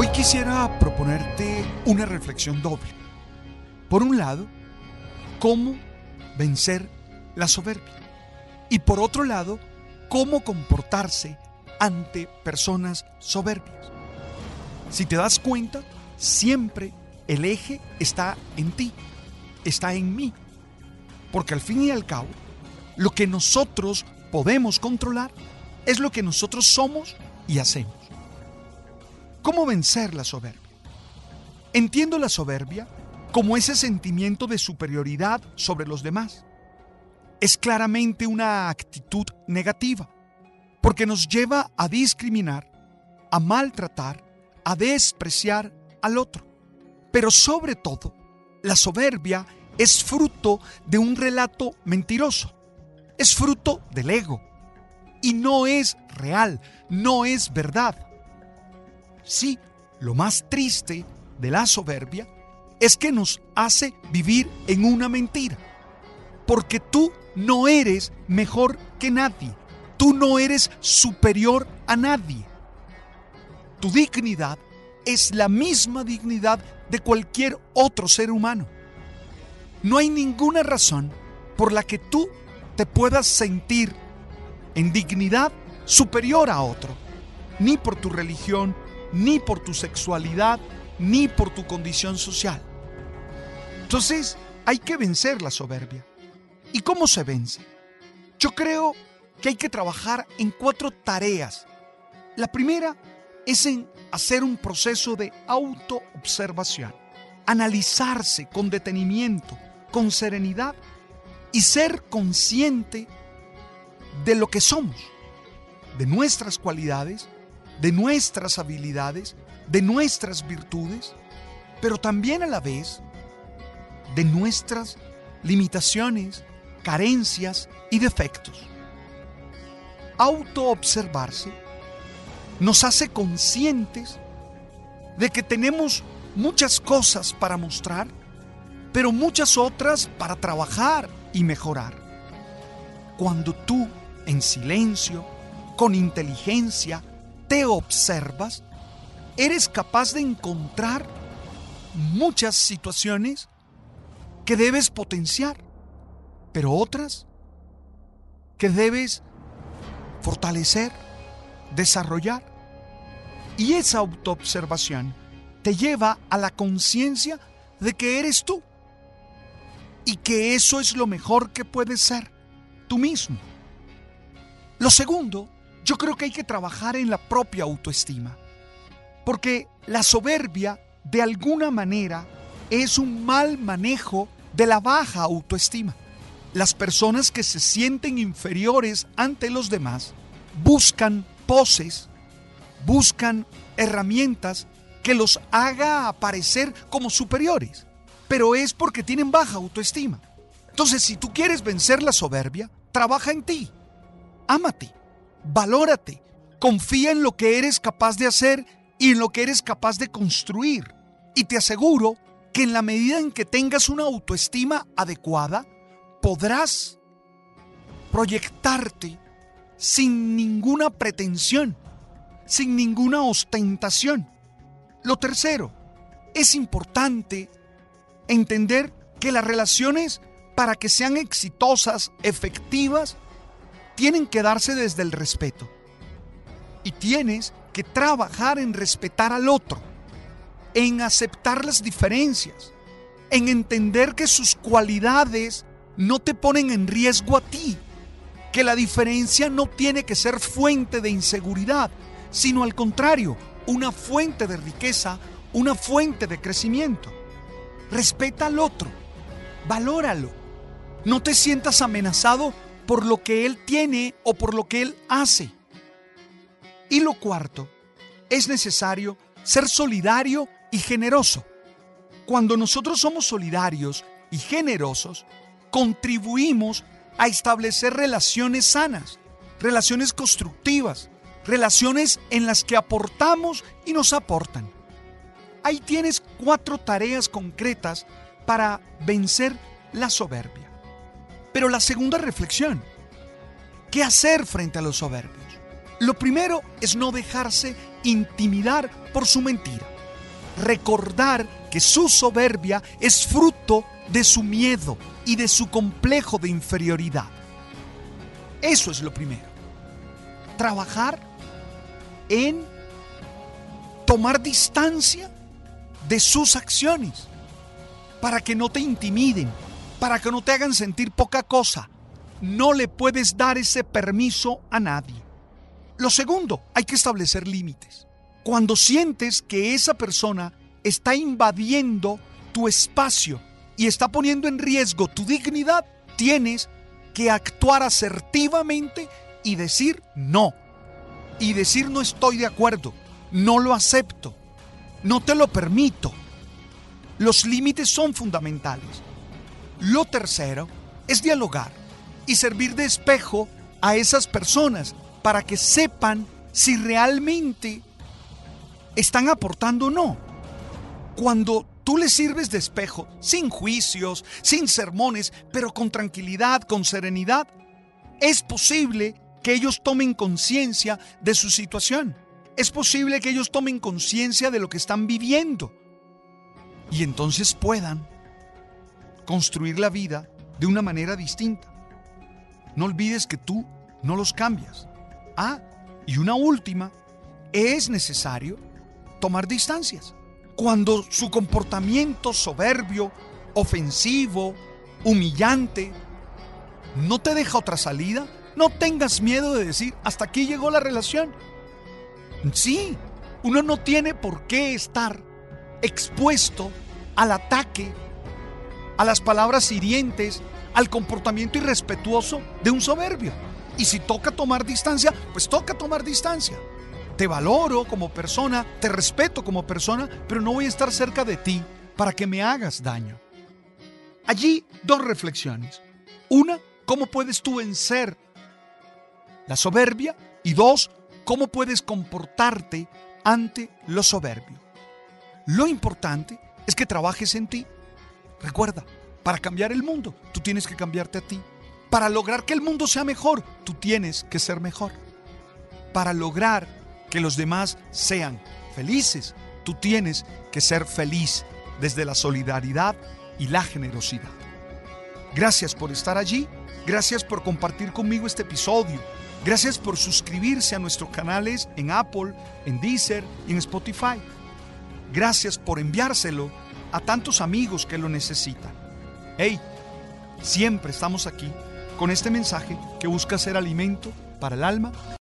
Hoy quisiera proponerte una reflexión doble. Por un lado, cómo vencer la soberbia. Y por otro lado, cómo comportarse ante personas soberbias. Si te das cuenta, siempre el eje está en ti, está en mí. Porque al fin y al cabo, lo que nosotros podemos controlar es lo que nosotros somos y hacemos. ¿Cómo vencer la soberbia? Entiendo la soberbia como ese sentimiento de superioridad sobre los demás. Es claramente una actitud negativa, porque nos lleva a discriminar, a maltratar, a despreciar al otro. Pero sobre todo, la soberbia es fruto de un relato mentiroso, es fruto del ego, y no es real, no es verdad. Sí, lo más triste de la soberbia es que nos hace vivir en una mentira. Porque tú no eres mejor que nadie. Tú no eres superior a nadie. Tu dignidad es la misma dignidad de cualquier otro ser humano. No hay ninguna razón por la que tú te puedas sentir en dignidad superior a otro, ni por tu religión, ni por tu sexualidad, ni por tu condición social. Entonces, hay que vencer la soberbia. ¿Y cómo se vence? Yo creo que hay que trabajar en cuatro tareas. La primera es en hacer un proceso de autoobservación, analizarse con detenimiento, con serenidad y ser consciente de lo que somos, de nuestras cualidades de nuestras habilidades, de nuestras virtudes, pero también a la vez de nuestras limitaciones, carencias y defectos. Autoobservarse nos hace conscientes de que tenemos muchas cosas para mostrar, pero muchas otras para trabajar y mejorar. Cuando tú, en silencio, con inteligencia, te observas, eres capaz de encontrar muchas situaciones que debes potenciar, pero otras que debes fortalecer, desarrollar. Y esa autoobservación te lleva a la conciencia de que eres tú y que eso es lo mejor que puedes ser, tú mismo. Lo segundo yo creo que hay que trabajar en la propia autoestima. Porque la soberbia, de alguna manera, es un mal manejo de la baja autoestima. Las personas que se sienten inferiores ante los demás buscan poses, buscan herramientas que los haga aparecer como superiores, pero es porque tienen baja autoestima. Entonces, si tú quieres vencer la soberbia, trabaja en ti, ámate, valórate, confía en lo que eres capaz de hacer y en lo que eres capaz de construir. Y te aseguro que en la medida en que tengas una autoestima adecuada, podrás proyectarte sin ninguna pretensión, sin ninguna ostentación. Lo tercero, es importante entender que las relaciones, para que sean exitosas, efectivas, tienen que darse desde el respeto. Y tienes que trabajar en respetar al otro, en aceptar las diferencias, en entender que sus cualidades no te ponen en riesgo a ti, que la diferencia no tiene que ser fuente de inseguridad, sino al contrario, una fuente de riqueza, una fuente de crecimiento. Respeta al otro, valóralo. No te sientas amenazado por lo que Él tiene o por lo que Él hace. Y lo cuarto es necesario ser solidario y generoso. Cuando nosotros somos solidarios y generosos, contribuimos a establecer relaciones sanas, relaciones constructivas, relaciones en las que aportamos y nos aportan. Ahí tienes cuatro tareas concretas para vencer la soberbia. Pero la segunda reflexión, ¿qué hacer frente a los soberbios? Lo primero es no dejarse intimidar por su mentira. Recordar que su soberbia es fruto de su miedo y de su complejo de inferioridad. Eso es lo primero. Trabajar en tomar distancia de sus acciones para que no te intimiden, para que no te hagan sentir poca cosa. No le puedes dar ese permiso a nadie. Lo segundo, hay que establecer límites. Cuando sientes que esa persona está invadiendo tu espacio y está poniendo en riesgo tu dignidad, tienes que actuar asertivamente y decir no. Y decir no estoy de acuerdo, no lo acepto, no te lo permito. Los límites son fundamentales. Lo tercero es dialogar y servir de espejo a esas personas para que sepan si realmente están aportando o no. Cuando tú les sirves de espejo, sin juicios, sin sermones, pero con tranquilidad, con serenidad, es posible que ellos tomen conciencia de su situación. Es posible que ellos tomen conciencia de lo que están viviendo. Y entonces puedan construir la vida de una manera distinta. No olvides que tú no los cambias. Ah, y una última, es necesario tomar distancias. Cuando su comportamiento soberbio, ofensivo, humillante, no te deja otra salida, no tengas miedo de decir, hasta aquí llegó la relación. Sí, uno no tiene por qué estar expuesto al ataque, a las palabras hirientes, al comportamiento irrespetuoso de un soberbio. Y si toca tomar distancia, pues toca tomar distancia. Te valoro como persona, te respeto como persona, pero no voy a estar cerca de ti para que me hagas daño. Allí dos reflexiones. Una, ¿cómo puedes tú vencer la soberbia? Y dos, ¿cómo puedes comportarte ante lo soberbio? Lo importante es que trabajes en ti. Recuerda, para cambiar el mundo, tú tienes que cambiarte a ti. Para lograr que el mundo sea mejor, tú tienes que ser mejor. Para lograr que los demás sean felices, tú tienes que ser feliz desde la solidaridad y la generosidad. Gracias por estar allí, gracias por compartir conmigo este episodio, gracias por suscribirse a nuestros canales en Apple, en Deezer y en Spotify. Gracias por enviárselo a tantos amigos que lo necesitan. Hey, siempre estamos aquí con este mensaje que busca ser alimento para el alma